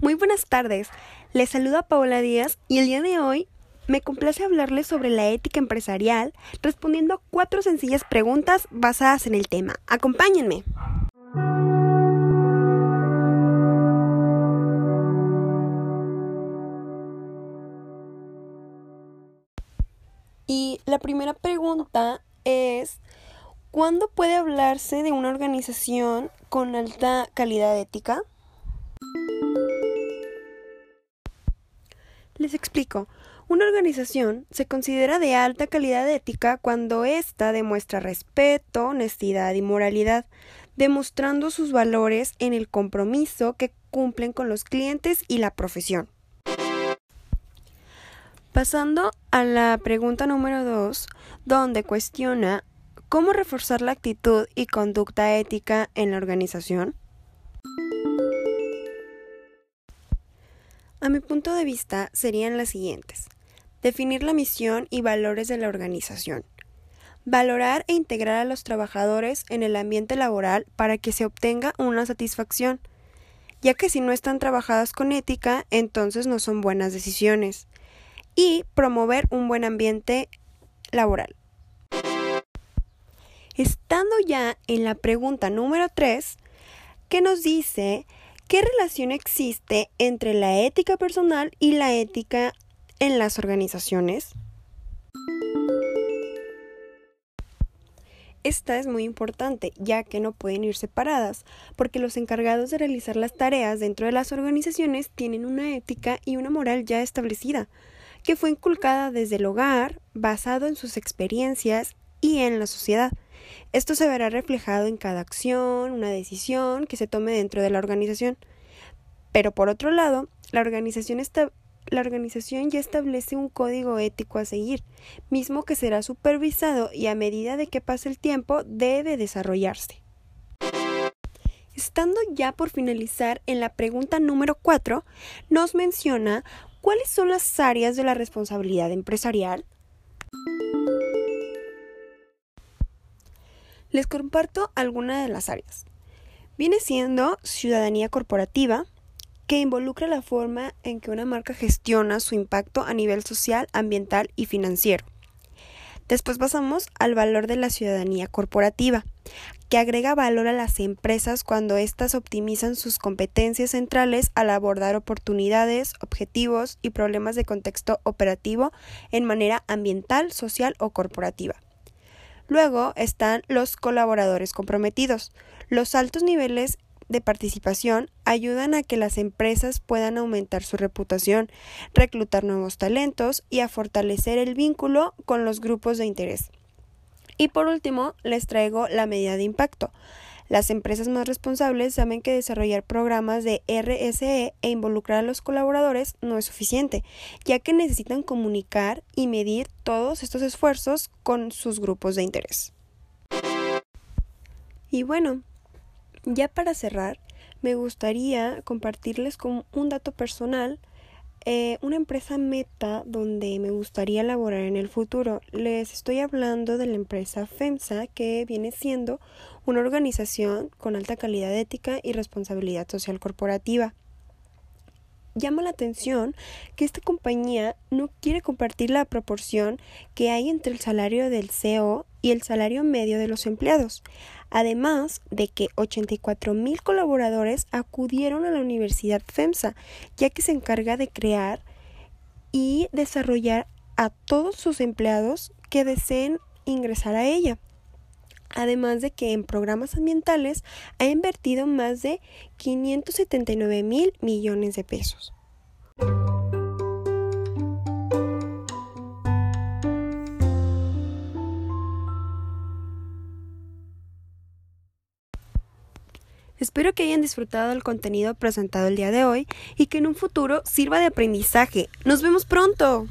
Muy buenas tardes. Les saluda Paola Díaz y el día de hoy me complace hablarles sobre la ética empresarial respondiendo a cuatro sencillas preguntas basadas en el tema. Acompáñenme. Y la primera pregunta es, ¿cuándo puede hablarse de una organización con alta calidad ética? Les explico. Una organización se considera de alta calidad ética cuando ésta demuestra respeto, honestidad y moralidad, demostrando sus valores en el compromiso que cumplen con los clientes y la profesión. Pasando a la pregunta número 2, donde cuestiona cómo reforzar la actitud y conducta ética en la organización. A mi punto de vista serían las siguientes. Definir la misión y valores de la organización. Valorar e integrar a los trabajadores en el ambiente laboral para que se obtenga una satisfacción, ya que si no están trabajadas con ética, entonces no son buenas decisiones. Y promover un buen ambiente laboral. Estando ya en la pregunta número 3, que nos dice ¿Qué relación existe entre la ética personal y la ética en las organizaciones? Esta es muy importante, ya que no pueden ir separadas, porque los encargados de realizar las tareas dentro de las organizaciones tienen una ética y una moral ya establecida, que fue inculcada desde el hogar, basado en sus experiencias y en la sociedad. Esto se verá reflejado en cada acción, una decisión que se tome dentro de la organización. Pero por otro lado, la organización, la organización ya establece un código ético a seguir, mismo que será supervisado y a medida de que pase el tiempo debe desarrollarse. Estando ya por finalizar en la pregunta número 4, nos menciona cuáles son las áreas de la responsabilidad empresarial. Les comparto algunas de las áreas. Viene siendo ciudadanía corporativa, que involucra la forma en que una marca gestiona su impacto a nivel social, ambiental y financiero. Después pasamos al valor de la ciudadanía corporativa, que agrega valor a las empresas cuando éstas optimizan sus competencias centrales al abordar oportunidades, objetivos y problemas de contexto operativo en manera ambiental, social o corporativa. Luego están los colaboradores comprometidos. Los altos niveles de participación ayudan a que las empresas puedan aumentar su reputación, reclutar nuevos talentos y a fortalecer el vínculo con los grupos de interés. Y por último, les traigo la medida de impacto. Las empresas más responsables saben que desarrollar programas de RSE e involucrar a los colaboradores no es suficiente, ya que necesitan comunicar y medir todos estos esfuerzos con sus grupos de interés. Y bueno, ya para cerrar, me gustaría compartirles con un dato personal eh, una empresa meta donde me gustaría laborar en el futuro. Les estoy hablando de la empresa FEMSA, que viene siendo una organización con alta calidad ética y responsabilidad social corporativa. Llama la atención que esta compañía no quiere compartir la proporción que hay entre el salario del CEO y el salario medio de los empleados, además de que 84 mil colaboradores acudieron a la Universidad FEMSA, ya que se encarga de crear y desarrollar a todos sus empleados que deseen ingresar a ella. Además de que en programas ambientales ha invertido más de 579 mil millones de pesos. Espero que hayan disfrutado del contenido presentado el día de hoy y que en un futuro sirva de aprendizaje. Nos vemos pronto.